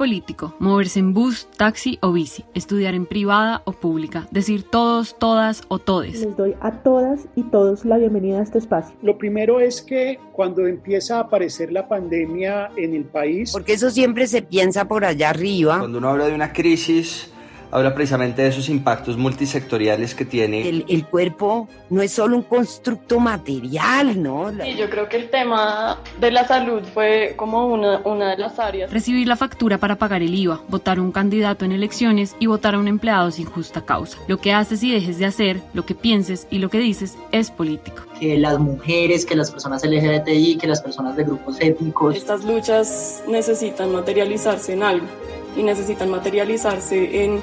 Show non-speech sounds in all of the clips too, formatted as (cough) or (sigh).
Político, moverse en bus, taxi o bici, estudiar en privada o pública, decir todos, todas o todes. Les doy a todas y todos la bienvenida a este espacio. Lo primero es que cuando empieza a aparecer la pandemia en el país... Porque eso siempre se piensa por allá arriba. Cuando uno habla de una crisis habla precisamente de esos impactos multisectoriales que tiene. El, el, cuerpo no es solo un constructo material, ¿no? Y yo creo que el tema de la salud fue como una, una de las áreas. Recibir la factura para pagar el IVA, votar a un candidato en elecciones y votar a un empleado sin justa causa. Lo que haces y dejes de hacer, lo que pienses y lo que dices es político. Que las mujeres, que las personas LGBTI, que las personas de grupos étnicos. Estas luchas necesitan materializarse en algo y necesitan materializarse en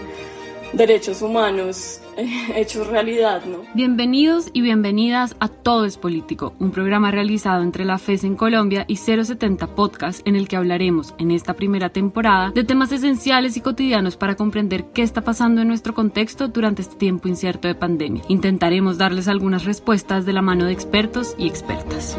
derechos humanos (laughs) hechos realidad, ¿no? Bienvenidos y bienvenidas a Todo es Político, un programa realizado entre la FES en Colombia y 070 Podcast en el que hablaremos en esta primera temporada de temas esenciales y cotidianos para comprender qué está pasando en nuestro contexto durante este tiempo incierto de pandemia. Intentaremos darles algunas respuestas de la mano de expertos y expertas.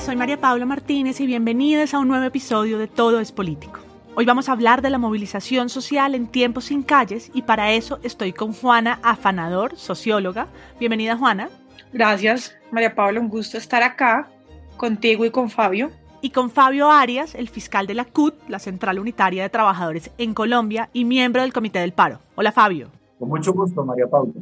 Hola, soy María Paula Martínez y bienvenidos a un nuevo episodio de Todo es Político. Hoy vamos a hablar de la movilización social en tiempos sin calles y para eso estoy con Juana Afanador, socióloga. Bienvenida Juana. Gracias, María Paula, un gusto estar acá contigo y con Fabio. Y con Fabio Arias, el fiscal de la CUT, la Central Unitaria de Trabajadores en Colombia y miembro del Comité del Paro. Hola Fabio. Con mucho gusto, María Paula.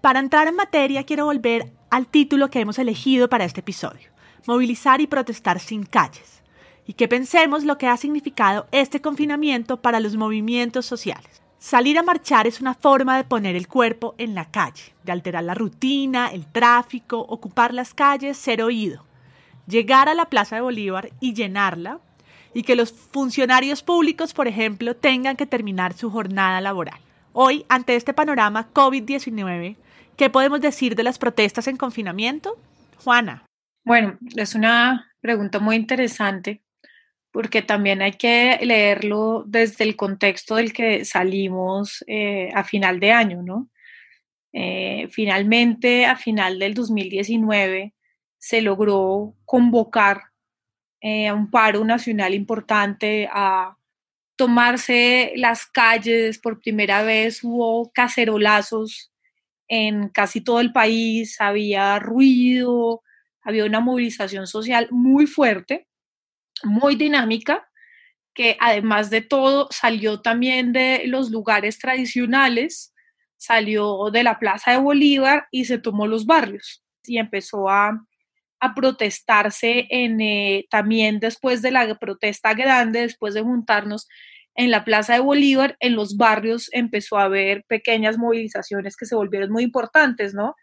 Para entrar en materia, quiero volver al título que hemos elegido para este episodio movilizar y protestar sin calles, y que pensemos lo que ha significado este confinamiento para los movimientos sociales. Salir a marchar es una forma de poner el cuerpo en la calle, de alterar la rutina, el tráfico, ocupar las calles, ser oído, llegar a la Plaza de Bolívar y llenarla, y que los funcionarios públicos, por ejemplo, tengan que terminar su jornada laboral. Hoy, ante este panorama COVID-19, ¿qué podemos decir de las protestas en confinamiento? Juana. Bueno, es una pregunta muy interesante porque también hay que leerlo desde el contexto del que salimos eh, a final de año, ¿no? Eh, finalmente, a final del 2019, se logró convocar eh, a un paro nacional importante, a tomarse las calles por primera vez, hubo cacerolazos en casi todo el país, había ruido, había una movilización social muy fuerte, muy dinámica, que además de todo salió también de los lugares tradicionales, salió de la Plaza de Bolívar y se tomó los barrios y empezó a, protestarse en, eh, también después de la protesta grande, después de juntarnos en la Plaza de Bolívar, en los barrios empezó a haber pequeñas movilizaciones que se volvieron muy importantes, ¿no?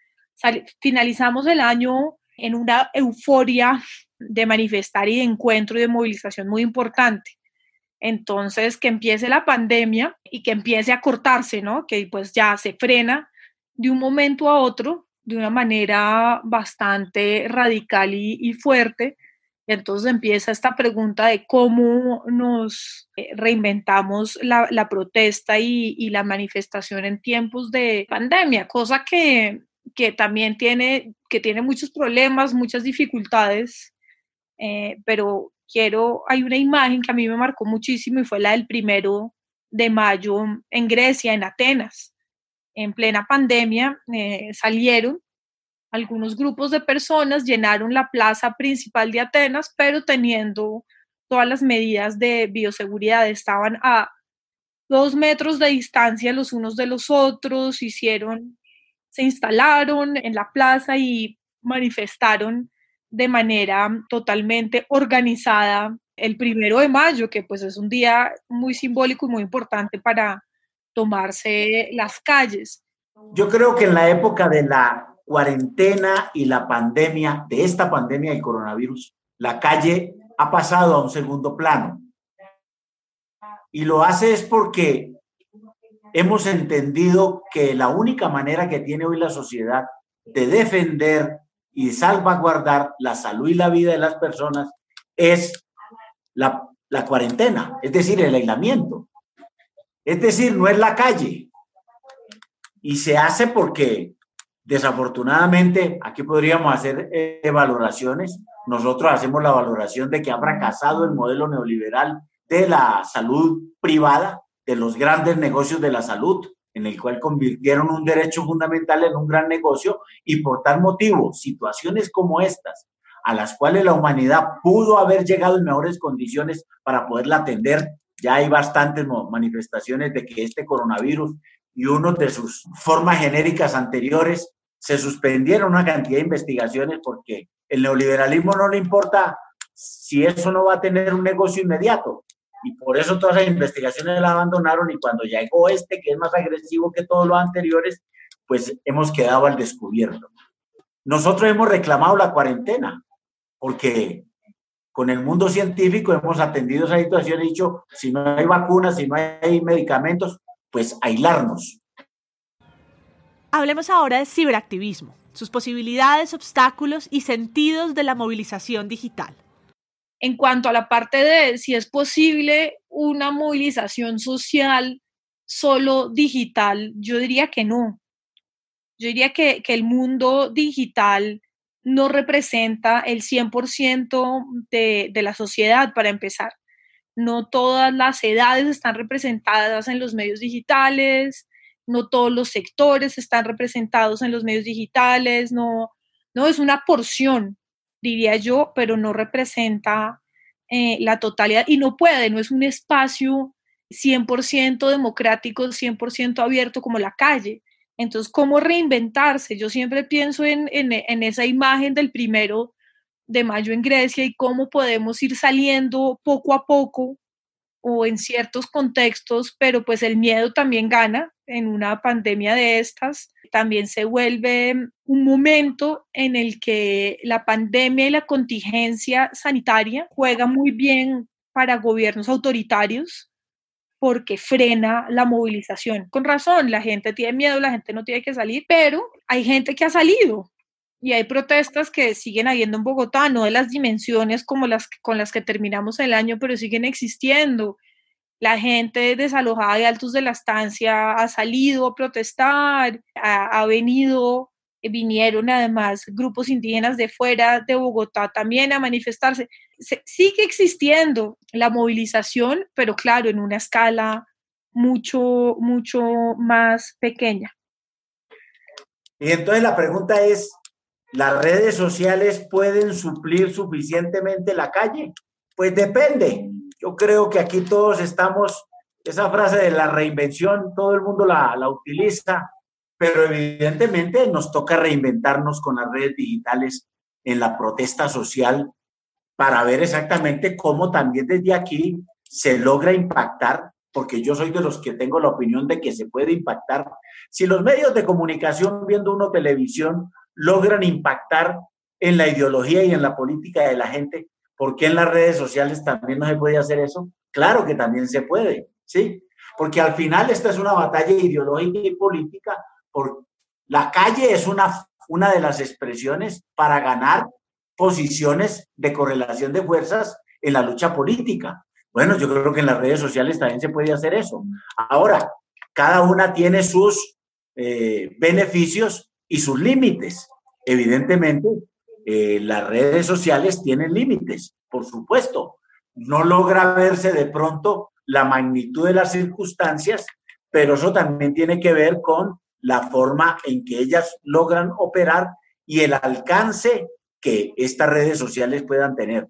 finalizamos el año en una euforia de manifestar y de encuentro y de movilización muy importante. Entonces, que empiece la pandemia y que empiece a cortarse, ¿no? Que pues ya se frena de un momento a otro de una manera bastante radical y, fuerte. Entonces empieza esta pregunta de cómo nos eh, reinventamos la, protesta y, y, la manifestación en tiempos de pandemia, cosa que que también tiene, que tiene muchos problemas, muchas dificultades, eh, pero quiero, hay una imagen que a mí me marcó muchísimo y fue la del primero de mayo en Grecia, en Atenas. En plena pandemia eh, salieron algunos grupos de personas, llenaron la plaza principal de Atenas, pero teniendo todas las medidas de bioseguridad, estaban a dos metros de distancia los unos de los otros, hicieron se instalaron en la plaza y manifestaron de manera totalmente organizada el primero de mayo, que pues es un día muy simbólico y muy importante para, tomarse las calles. Yo creo que en la época de la cuarentena y la pandemia, de esta pandemia del coronavirus, la calle ha pasado a un segundo plano. Y lo hace es porque hemos entendido que la única manera que tiene hoy la sociedad de defender y salvaguardar la salud y la vida de las personas es la, cuarentena, es decir, el aislamiento. Es decir, no es la calle. Y se hace porque desafortunadamente aquí podríamos hacer eh, valoraciones. Nosotros hacemos la valoración de que ha fracasado el modelo neoliberal de la salud privada, de los grandes negocios de la salud, en el cual convirtieron un derecho fundamental en un gran negocio y por tal motivo, situaciones como estas, a las cuales la humanidad pudo haber llegado en mejores condiciones para poderla atender, ya hay bastantes manifestaciones de que este coronavirus y uno de sus formas genéricas anteriores se suspendieron una cantidad de investigaciones porque el neoliberalismo no le importa si eso no va a tener un negocio inmediato. Y por eso todas las investigaciones la abandonaron y cuando llegó este, que es más agresivo que todos los anteriores, pues hemos quedado al descubierto. Nosotros hemos reclamado la cuarentena porque con el mundo científico hemos atendido esa situación y dicho, si no hay vacunas, si no hay medicamentos, pues aislarnos. Hablemos ahora de ciberactivismo, sus posibilidades, obstáculos y sentidos de la movilización digital. En cuanto a la parte de si es posible una movilización social solo digital, yo diría que no. Yo diría que, que el mundo digital no representa el 100% de, de la sociedad, para empezar. No todas las edades están representadas en los medios digitales, no todos los sectores están representados en los medios digitales, no, no es una porción, diría yo, pero no representa eh, la totalidad y no puede, no es un espacio 100% democrático, 100% abierto como la calle. Entonces, ¿cómo reinventarse? Yo siempre pienso en, en, esa imagen del primero de mayo en Grecia y cómo podemos ir saliendo poco a poco o en ciertos contextos, pero pues el miedo también gana en una pandemia de estas. También se vuelve un momento en el que la pandemia y la contingencia sanitaria juega muy bien para gobiernos autoritarios porque frena la movilización. Con razón, la gente tiene miedo, la gente no tiene que salir, pero hay gente que ha salido y hay protestas que siguen habiendo en Bogotá, no de las dimensiones como las con las que terminamos el año, pero siguen existiendo. La gente desalojada de Altos de la Estancia ha salido a protestar, ha, venido vinieron además grupos indígenas de fuera de Bogotá también a manifestarse. sigue existiendo la movilización, pero claro, en una escala mucho, mucho más pequeña. Y entonces la pregunta es, ¿las redes sociales pueden suplir suficientemente la calle? Pues depende. Yo creo que aquí todos estamos, esa frase de la reinvención, todo el mundo la, la utiliza, pero evidentemente nos toca reinventarnos con las redes digitales en la protesta social para ver exactamente cómo también desde aquí se logra impactar, porque yo soy de los que tengo la opinión de que se puede impactar. Si los medios de comunicación, viendo uno televisión, logran impactar en la ideología y en la política de la gente, ¿por qué en las redes sociales también no se puede hacer eso? Claro que también se puede, ¿sí? Porque al final esta es una batalla ideológica y política por, la calle es una, una de las expresiones para ganar posiciones de correlación de fuerzas en la lucha política. Bueno, yo creo que en las redes sociales también se puede hacer eso. Ahora, cada una tiene sus eh, beneficios y sus límites. Evidentemente, eh, las redes sociales tienen límites, por supuesto. No logra verse de pronto la magnitud de las circunstancias, pero eso también tiene que ver con la forma en que ellas logran operar y el alcance que estas redes sociales puedan tener.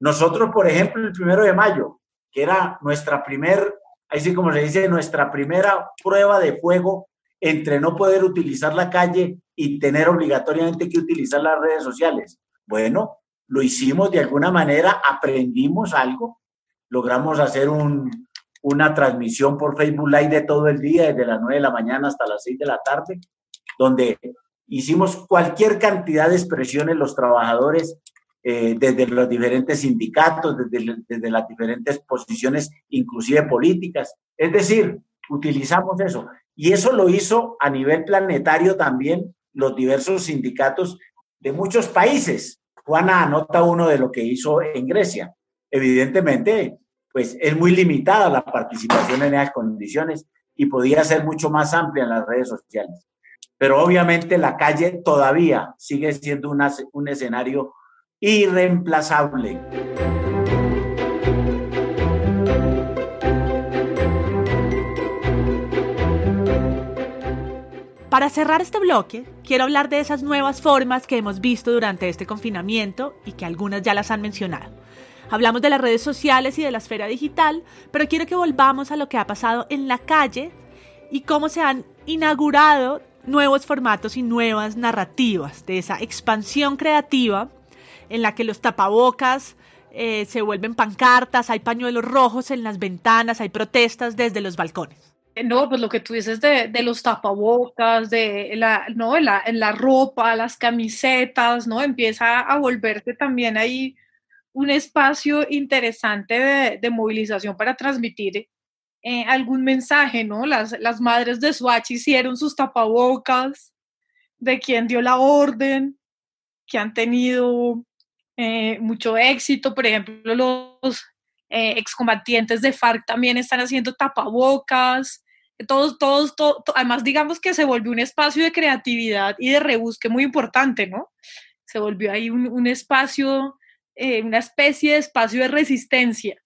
Nosotros, por ejemplo, el primero de mayo, que era nuestra primer, así como se dice, nuestra primera prueba de fuego entre no poder utilizar la calle y tener obligatoriamente que utilizar las redes sociales. Bueno, lo hicimos de alguna manera, aprendimos algo, logramos hacer un, una transmisión por Facebook Live de todo el día, desde las 9 de la mañana hasta las 6 de la tarde, donde hicimos cualquier cantidad de expresiones los trabajadores eh, desde los diferentes sindicatos, desde, desde las diferentes posiciones, inclusive políticas. Es decir, utilizamos eso. Y eso lo hizo a nivel planetario también los diversos sindicatos de muchos países. Juana anota uno de lo que hizo en Grecia. Evidentemente, pues es muy limitada la participación en esas condiciones y podía ser mucho más amplia en las redes sociales. Pero obviamente la calle todavía sigue siendo un escenario irreemplazable. Para cerrar este bloque, quiero hablar de esas nuevas formas que hemos visto durante este confinamiento y que algunas ya las han mencionado. Hablamos de las redes sociales y de la esfera digital, pero quiero que volvamos a lo que ha pasado en la calle y cómo se han inaugurado nuevos formatos y nuevas narrativas de esa expansión creativa en la que los tapabocas eh, se vuelven pancartas, hay pañuelos rojos en las ventanas, hay protestas desde los balcones. No, pues lo que tú dices de, de los tapabocas, de la, ¿no? La, la, ropa, las camisetas, ¿no? Empieza a volverse también ahí un espacio interesante de, de movilización para transmitir eh, algún mensaje, ¿no? Las, las madres de Swatch hicieron sus tapabocas, de quien dio la orden, que han tenido eh, mucho éxito, por ejemplo, los eh, excombatientes de FARC también están haciendo tapabocas, todos, todos, todo, además digamos que se volvió un espacio de creatividad y de rebusque muy importante, ¿no? Se volvió ahí un, un espacio, eh, una especie de espacio de resistencia.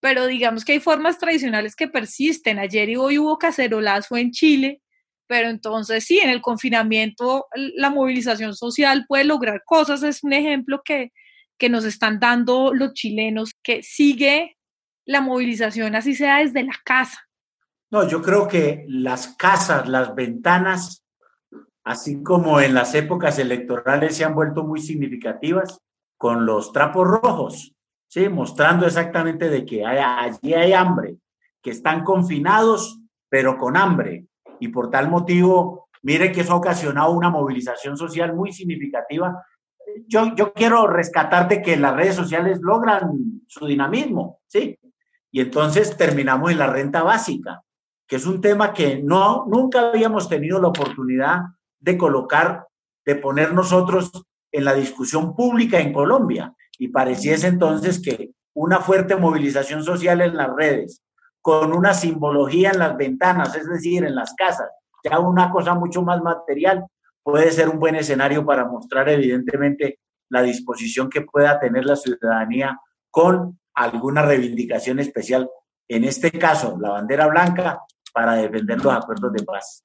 Pero digamos que hay formas tradicionales que persisten. Ayer y hoy hubo cacerolazo en Chile, pero entonces sí, en el confinamiento la movilización social puede lograr cosas. Es un ejemplo que, que nos están dando los chilenos, que sigue la movilización, así sea desde la casa. No, yo creo que las casas, las ventanas, así como en las épocas electorales se han vuelto muy significativas con los trapos rojos, ¿sí? mostrando exactamente de que allí hay hambre, que están confinados, pero con hambre. Y por tal motivo, mire que eso ha ocasionado una movilización social muy significativa. Yo, yo quiero rescatarte que las redes sociales logran su dinamismo, ¿sí? Y entonces terminamos en la renta básica que es un tema que no, nunca habíamos tenido la oportunidad de colocar, de poner nosotros en la discusión pública en Colombia. Y pareciese entonces que una fuerte movilización social en las redes, con una simbología en las ventanas, es decir, en las casas, ya una cosa mucho más material, puede ser un buen escenario para mostrar evidentemente la disposición que pueda tener la ciudadanía con alguna reivindicación especial. En este caso, la bandera blanca para defender los acuerdos de paz.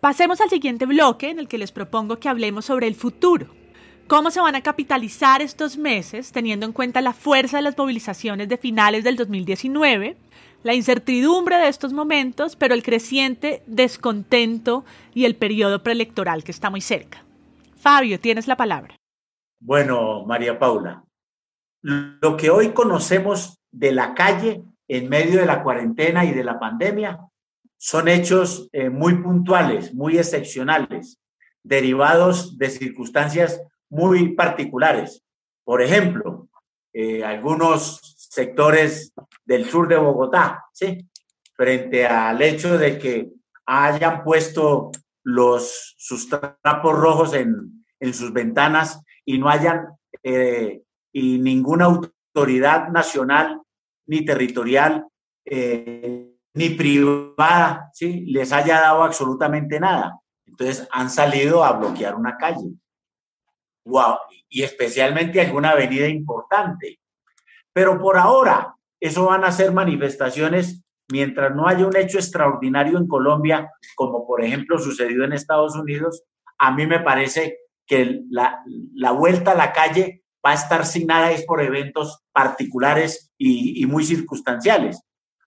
Pasemos al siguiente bloque en el que les propongo que hablemos sobre el futuro. ¿Cómo se van a capitalizar estos meses teniendo en cuenta la fuerza de las movilizaciones de finales del 2019, la incertidumbre de estos momentos, pero el creciente descontento y el periodo preelectoral que está muy cerca? Fabio, tienes la palabra. Bueno, María Paula, lo que hoy conocemos de la calle en medio de la cuarentena y de la pandemia son hechos eh, muy puntuales, muy excepcionales, derivados de circunstancias muy particulares. Por ejemplo, eh, algunos sectores del sur de Bogotá, frente al hecho de que hayan puesto los, sus trapos rojos en, en sus ventanas y no hayan eh, y ninguna autoridad nacional ni territorial, eh, ni privada, ¿sí? les haya dado absolutamente nada. Entonces han salido a bloquear una calle. Y especialmente alguna avenida importante. Pero por ahora, eso van a ser manifestaciones mientras no haya un hecho extraordinario en Colombia, como por ejemplo sucedió en Estados Unidos, a mí me parece que la vuelta a la calle va a estar nada es por eventos particulares y, muy circunstanciales.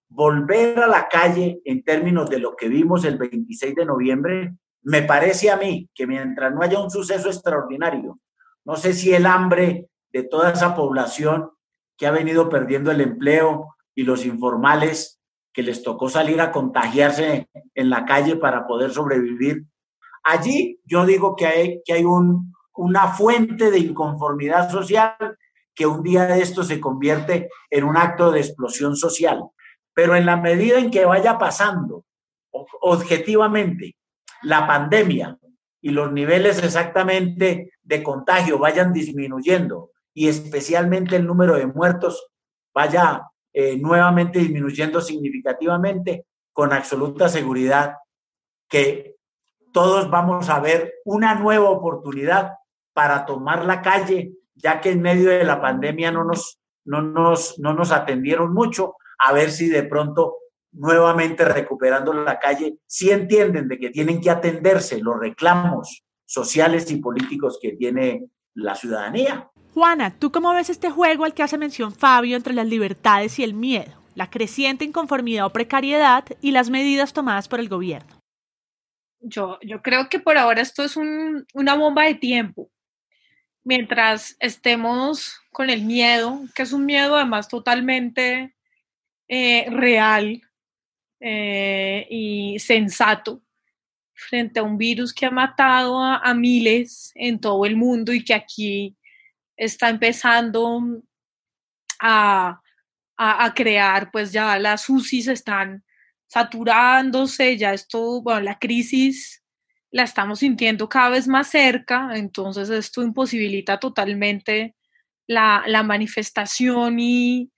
Volver a la calle en términos de lo que vimos el 26 de noviembre, me parece a mí que mientras no haya un suceso extraordinario, no sé si el hambre de toda esa población que ha venido perdiendo el empleo, y los informales que les tocó salir a contagiarse en la calle para poder sobrevivir. Allí yo digo que hay, que hay un, una fuente de inconformidad social que un día de esto se convierte en un acto de explosión social. Pero en la medida en que vaya pasando objetivamente la pandemia y los niveles exactamente de contagio vayan disminuyendo y especialmente el número de muertos vaya eh, nuevamente disminuyendo significativamente, con absoluta seguridad que todos vamos a ver una nueva oportunidad para tomar la calle, ya que en medio de la pandemia no nos, no nos, no nos atendieron mucho, a ver si de pronto nuevamente recuperando la calle, sí entienden de que tienen que atenderse los reclamos sociales y políticos que tiene la ciudadanía. Juana, ¿tú cómo ves este juego al que hace mención Fabio entre las libertades y el miedo, la creciente inconformidad o precariedad y las medidas tomadas por el gobierno? Yo, yo creo que por ahora esto es una bomba de tiempo. Mientras estemos con el miedo, que es un miedo además totalmente eh, real eh, y sensato frente a un virus que ha matado a, miles en todo el mundo y que aquí está empezando a, a, crear, pues ya las UCIs están saturándose, ya esto, bueno, la crisis la estamos sintiendo cada vez más cerca, entonces esto imposibilita totalmente la, la manifestación y,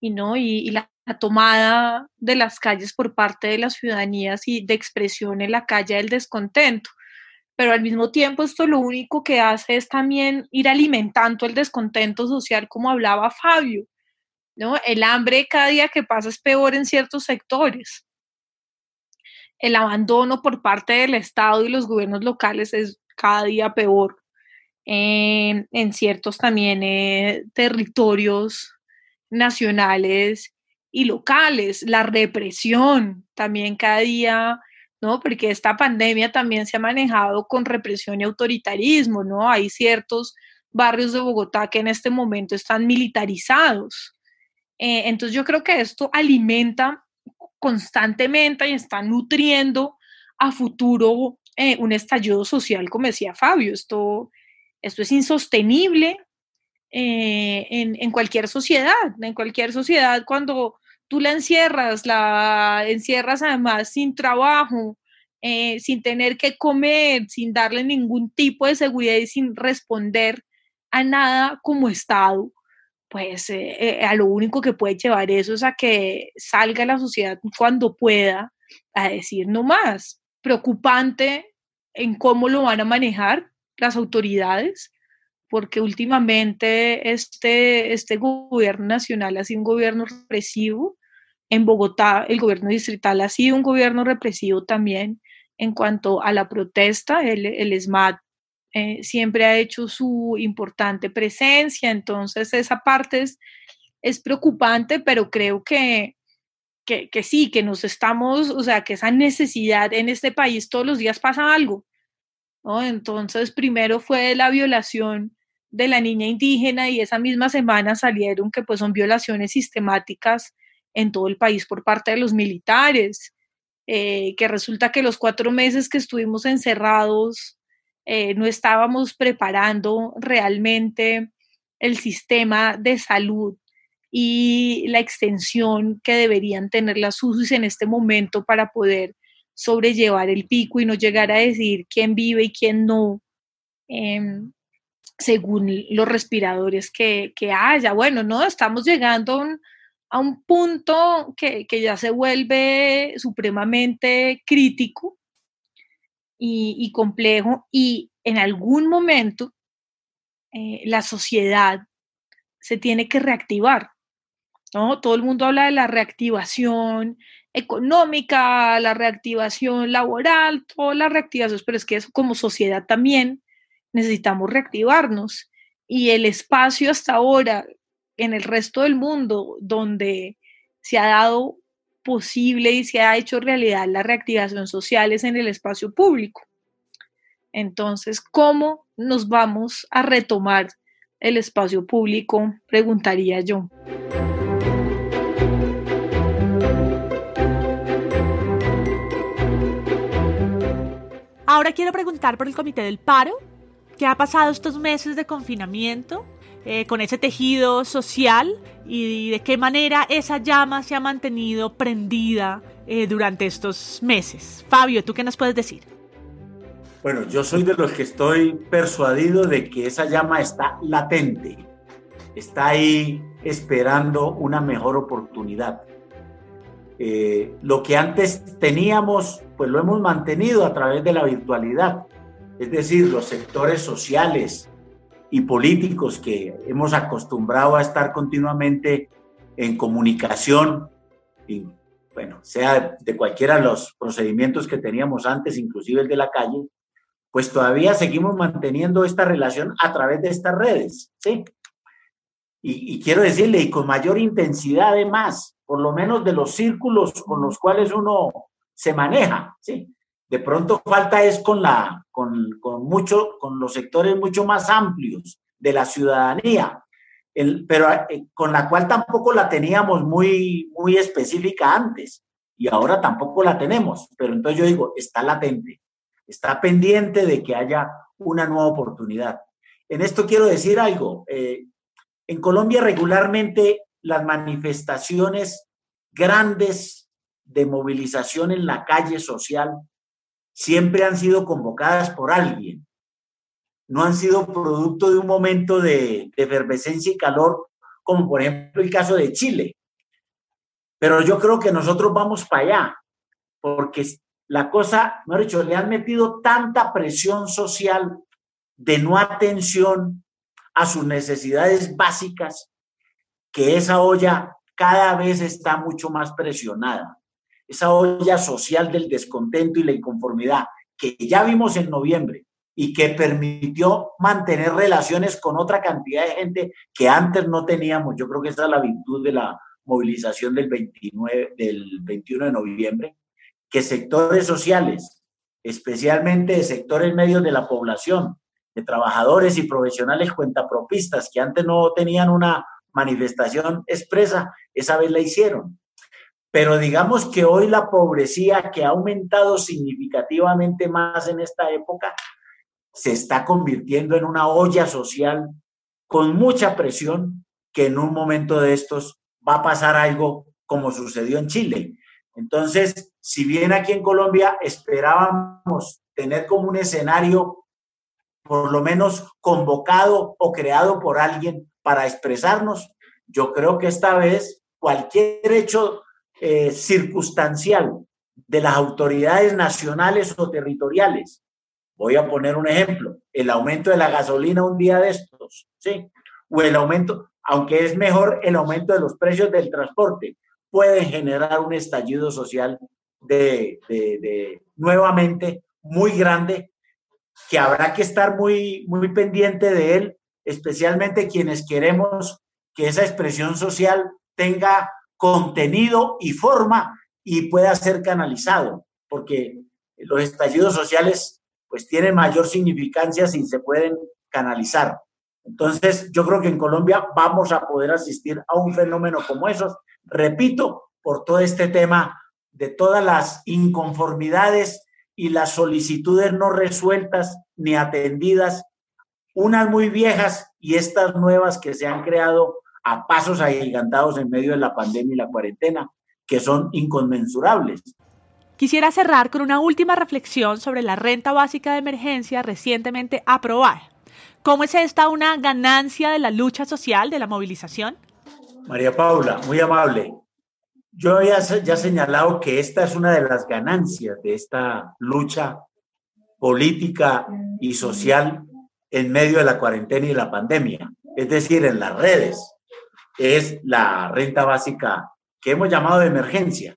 y, ¿no? y, la tomada de las calles por parte de las ciudadanías y de expresión en la calle del descontento. Pero al mismo tiempo esto lo único que hace es también ir alimentando el descontento social, como hablaba Fabio. ¿no? El hambre cada día que pasa es peor en ciertos sectores. El abandono por parte del Estado y los gobiernos locales es cada día peor. en ciertos también eh, territorios nacionales y locales, la represión también cada día, ¿no? Porque esta pandemia también se ha manejado con represión y autoritarismo, ¿no? Hay ciertos barrios de Bogotá que en este momento están militarizados. Eh, entonces yo creo que esto alimenta constantemente y está nutriendo a futuro eh, un estallido social, como decía Fabio. Esto, esto es insostenible eh, en, cualquier sociedad, en cualquier sociedad cuando tú la encierras, la encierras además sin trabajo, eh, sin tener que comer, sin darle ningún tipo de seguridad y sin responder a nada como Estado, pues eh, a lo único que puede llevar eso es a que salga la sociedad cuando pueda a decir no más. Preocupante en cómo lo van a manejar las autoridades, porque últimamente este, este gobierno nacional ha sido un gobierno represivo. En Bogotá, el gobierno distrital ha sido un gobierno represivo también en cuanto a la protesta. El, el SMAT eh, siempre ha hecho su importante presencia, entonces esa parte es, es preocupante, pero creo que, que, que, sí, que nos estamos, o sea, que esa necesidad en este país todos los días pasa algo. Entonces, primero fue la violación de la niña indígena y esa misma semana salieron que pues son violaciones sistemáticas en todo el país por parte de los militares, eh, que resulta que los cuatro meses que estuvimos encerrados eh, no estábamos preparando realmente el sistema de salud y la extensión que deberían tener las UCIs en este momento para poder sobrellevar el pico y no llegar a decir quién vive y quién no. Em, según los respiradores que, haya. Bueno, no, estamos llegando a un, punto que, ya se vuelve supremamente crítico y, complejo y en algún momento eh, la sociedad se tiene que reactivar. ¿no? Todo el mundo habla de la reactivación económica, la reactivación laboral, todas las reactivaciones, pero es que como sociedad también necesitamos reactivarnos. Y el espacio hasta ahora en el resto del mundo donde se ha dado posible y se ha hecho realidad la reactivación social en el espacio público. Entonces, ¿cómo nos vamos a retomar el espacio público? Preguntaría yo. Ahora quiero preguntar por el Comité del Paro. ¿Qué ha pasado estos meses de confinamiento? Eh, con ese tejido social y de qué manera esa llama se ha mantenido prendida eh, durante estos meses? Fabio, ¿tú qué nos puedes decir? Bueno, yo soy de los que estoy persuadido de que esa llama está latente, está ahí esperando una mejor oportunidad. Eh, lo que antes teníamos, pues lo hemos mantenido a través de la virtualidad. Es decir, los sectores sociales y políticos que hemos acostumbrado a estar continuamente en comunicación, y, bueno, sea de cualquiera de los procedimientos que teníamos antes, inclusive el de la calle, pues todavía seguimos manteniendo esta relación a través de estas redes, ¿sí? Y, y quiero decirle, y con mayor intensidad además, por lo menos de los círculos con los cuales uno se maneja, ¿sí? De pronto falta es con, la, con, con, mucho, con los sectores mucho más amplios de la ciudadanía, el, pero eh, con la cual tampoco la teníamos muy, muy específica antes y ahora tampoco la tenemos, pero entonces yo digo, está latente, está pendiente de que haya una nueva oportunidad. En esto quiero decir algo, eh, en Colombia regularmente las manifestaciones grandes de movilización en la calle social siempre han sido convocadas por alguien. No han sido producto de un momento de, efervescencia y calor, como por ejemplo el caso de Chile. Pero yo creo que nosotros vamos para allá, porque la cosa, mejor dicho, le han metido tanta presión social de no atención a sus necesidades básicas que esa olla cada vez está mucho más presionada. Esa olla social del descontento y la inconformidad que ya vimos en noviembre y que permitió mantener relaciones con otra cantidad de gente que antes no teníamos. Yo creo que esa es la virtud de la movilización del, 29, del 21 de noviembre, que sectores sociales, especialmente de sectores medios de la población, de trabajadores y profesionales cuentapropistas que antes no tenían una manifestación expresa, esa vez la hicieron. Pero digamos que hoy la pobrecía que ha aumentado significativamente más en esta época, se está convirtiendo en una olla social con mucha presión que en un momento de estos va a pasar algo como sucedió en Chile. Entonces, si bien aquí en Colombia esperábamos tener como un escenario por lo menos convocado o creado por alguien para expresarnos. Yo creo que esta vez cualquier hecho eh, circunstancial de las autoridades nacionales o territoriales, voy a poner un ejemplo, el aumento de la gasolina un día de estos, ¿sí? O el aumento, aunque es mejor el aumento de los precios del transporte, puede generar un estallido social de, de, nuevamente muy grande que habrá que estar muy, muy pendiente de él especialmente quienes queremos que esa expresión social tenga contenido y forma y pueda ser canalizado, porque los estallidos sociales pues tienen mayor significancia si se pueden canalizar. Entonces, yo creo que en Colombia vamos a poder asistir a un fenómeno como esos, repito, por todo este tema de todas las inconformidades y las solicitudes no resueltas ni atendidas unas muy viejas y estas nuevas que se han creado a pasos agigantados en medio de la pandemia y la cuarentena, que son inconmensurables. Quisiera cerrar con una última reflexión sobre la renta básica de emergencia recientemente aprobada. ¿Cómo es esta una ganancia de la lucha social, de la movilización? María Paula, muy amable. Yo ya, ya he señalado que esta es una de las ganancias de esta lucha política y social en medio de la cuarentena y la pandemia, es decir, en las redes, es la renta básica que hemos llamado de emergencia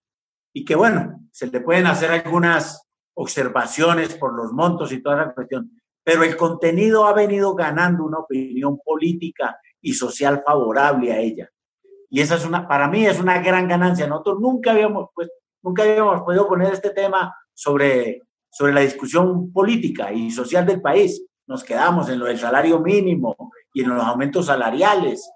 y que, bueno, se le pueden hacer algunas observaciones por los montos y toda la cuestión, pero el contenido ha venido ganando una opinión política y social favorable a ella. Y esa es una, para mí es una gran ganancia. Nosotros nunca habíamos, pues, nunca habíamos podido poner este tema sobre, sobre la discusión política y social del país nos quedamos en lo del salario mínimo y en los aumentos salariales,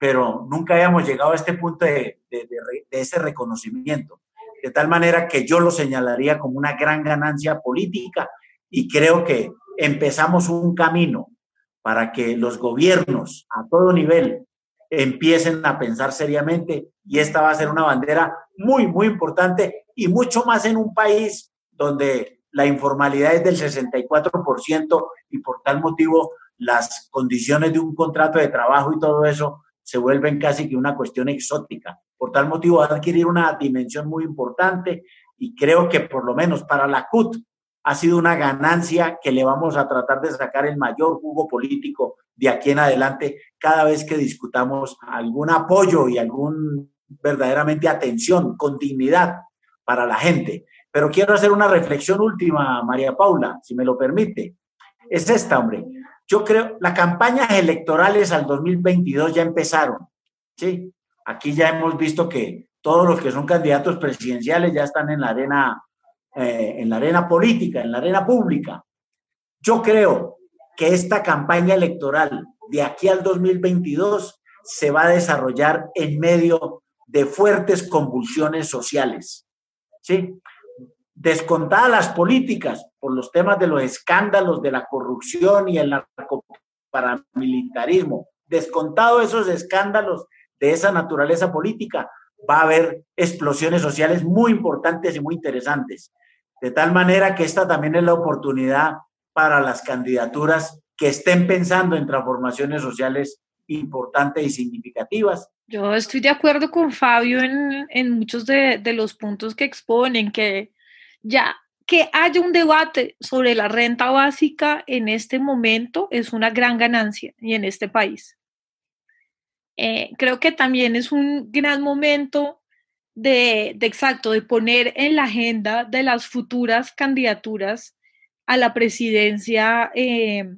pero nunca habíamos llegado a este punto de, de, ese reconocimiento. De tal manera que yo lo señalaría como una gran ganancia política y creo que empezamos un camino para que los gobiernos a todo nivel empiecen a pensar seriamente y esta va a ser una bandera muy, muy importante y mucho más en un país donde la informalidad es del 64% y por tal motivo las condiciones de un contrato de trabajo y todo eso se vuelven casi que una cuestión exótica. Por tal motivo va a adquirir una dimensión muy importante y creo que por lo menos para la CUT ha sido una ganancia que le vamos a tratar de sacar el mayor jugo político de aquí en adelante cada vez que discutamos algún apoyo y algún verdaderamente atención con dignidad para la gente. Pero quiero hacer una reflexión última, María Paula, si me lo permite. Es esta, hombre. Yo creo, las campañas electorales al 2022 ya empezaron, ¿sí? Aquí ya hemos visto que todos los que son candidatos presidenciales ya están en la arena, eh, en la arena política, en la arena pública. Yo creo que esta campaña electoral de aquí al 2022 se va a desarrollar en medio de fuertes convulsiones sociales. ¿Sí? descontadas las políticas por los temas de los escándalos de la corrupción y el narcoparamilitarismo, descontado esos escándalos de esa naturaleza política, va a haber explosiones sociales muy importantes y muy interesantes. De tal manera que esta también es la oportunidad para las candidaturas que estén pensando en transformaciones sociales importantes y significativas. Yo estoy de acuerdo con Fabio en, muchos de, de, los puntos que exponen, que ya que haya un debate sobre la renta básica en este momento es una gran ganancia y en este país. Eh, creo que también es un gran momento de, exacto, de poner en la agenda de las futuras candidaturas a la presidencia eh,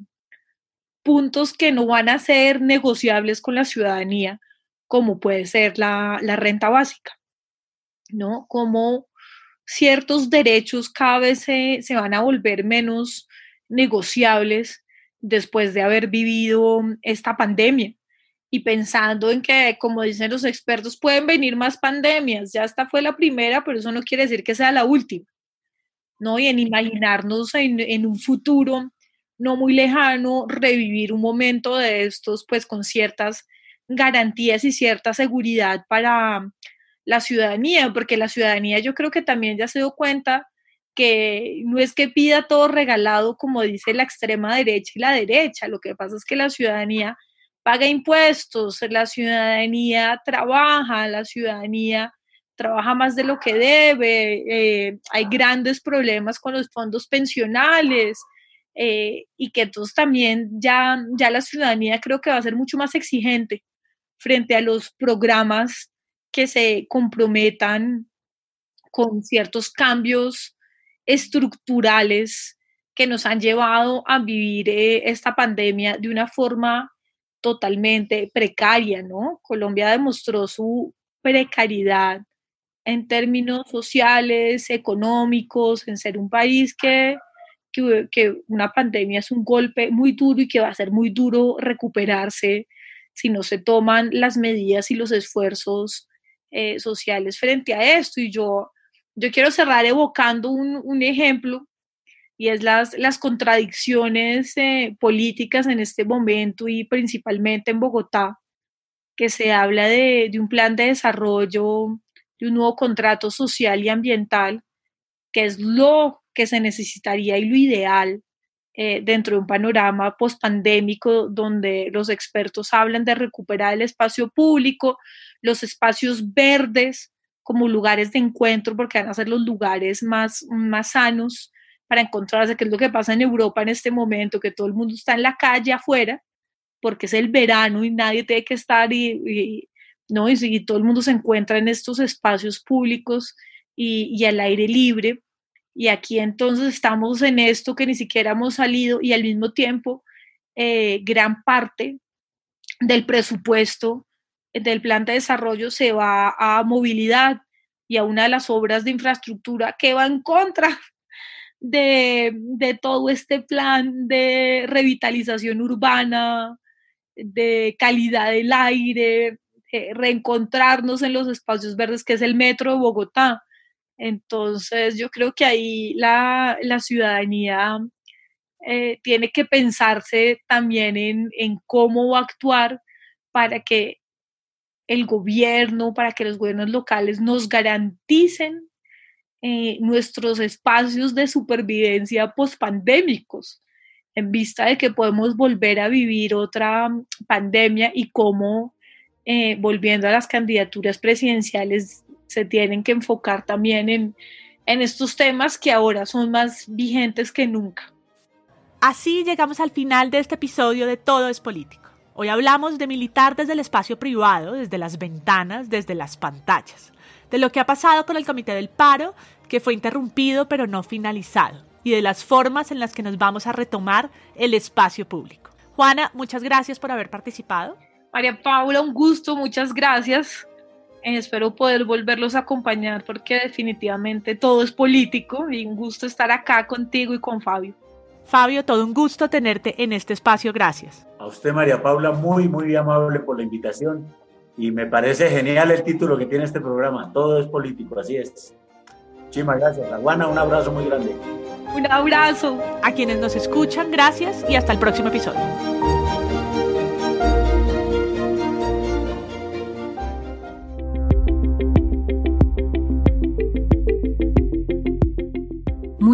puntos que no van a ser negociables con la ciudadanía, como puede ser la, la renta básica, ¿no? Como ciertos derechos cada vez se, van a volver menos negociables después de haber vivido esta pandemia y pensando en que, como dicen los expertos, pueden venir más pandemias. Ya esta fue la primera, pero eso no quiere decir que sea la última. ¿no? Y en imaginarnos en, en, un futuro no muy lejano, revivir un momento de estos, pues con ciertas garantías y cierta seguridad para, la ciudadanía, porque la ciudadanía yo creo que también ya se dio cuenta que no es que pida todo regalado como dice la extrema derecha y la derecha, lo que pasa es que la ciudadanía paga impuestos, la ciudadanía trabaja, la ciudadanía trabaja más de lo que debe, eh, hay grandes problemas con los fondos pensionales eh, y que entonces también ya, ya la ciudadanía creo que va a ser mucho más exigente frente a los programas que se comprometan con ciertos cambios estructurales que nos han llevado a vivir eh, esta pandemia de una forma totalmente precaria, ¿no? Colombia demostró su precariedad en términos sociales, económicos, en ser un país que, que, que, una pandemia es un golpe muy duro y que va a ser muy duro recuperarse si no se toman las medidas y los esfuerzos eh, sociales frente a esto. Y yo, yo quiero cerrar evocando un, un ejemplo y es las, las contradicciones eh, políticas en este momento y principalmente en Bogotá, que se habla de, de, un plan de desarrollo, de un nuevo contrato social y ambiental, que es lo que se necesitaría y lo ideal eh, dentro de un panorama post-pandémico donde los expertos hablan de recuperar el espacio público, los espacios verdes como lugares de encuentro, porque van a ser los lugares más, más sanos para encontrarse, que es lo que pasa en Europa en este momento, que todo el mundo está en la calle afuera, porque es el verano y nadie tiene que estar y, ¿no? Y, todo el mundo se encuentra en estos espacios públicos y, y al aire libre y aquí entonces estamos en esto que ni siquiera hemos salido y al mismo tiempo eh, gran parte del presupuesto del plan de desarrollo se va a movilidad y a una de las obras de infraestructura que va en contra de, de todo este plan de revitalización urbana, de calidad del aire, reencontrarnos en los espacios verdes, que es el metro de Bogotá. Entonces, yo creo que ahí la, ciudadanía eh, tiene que pensarse también en, en cómo va a actuar para que el gobierno, para que los gobiernos locales nos garanticen eh, nuestros espacios de supervivencia pospandémicos, en vista de que podemos volver a vivir otra pandemia y cómo, eh, volviendo a las candidaturas presidenciales, se tienen que enfocar también en, en estos temas que ahora son más vigentes que nunca. Así llegamos al final de este episodio de Todo es Político. Hoy hablamos de militar desde el espacio privado, desde las ventanas, desde las pantallas, de lo que ha pasado con el Comité del Paro, que fue interrumpido pero no finalizado, y de las formas en las que nos vamos a retomar el espacio público. Juana, muchas gracias por haber participado. María Paula, un gusto, muchas gracias. Eh, espero poder volverlos a acompañar porque definitivamente todo es político y un gusto estar acá contigo y con Fabio. Fabio, todo un gusto tenerte en este espacio, gracias. A usted, María Paula, muy, muy amable por la invitación y me parece genial el título que tiene este programa, Todo es político, así es. Muchísimas gracias. Juana, un abrazo muy grande. Un abrazo. A quienes nos escuchan, gracias y hasta el próximo episodio.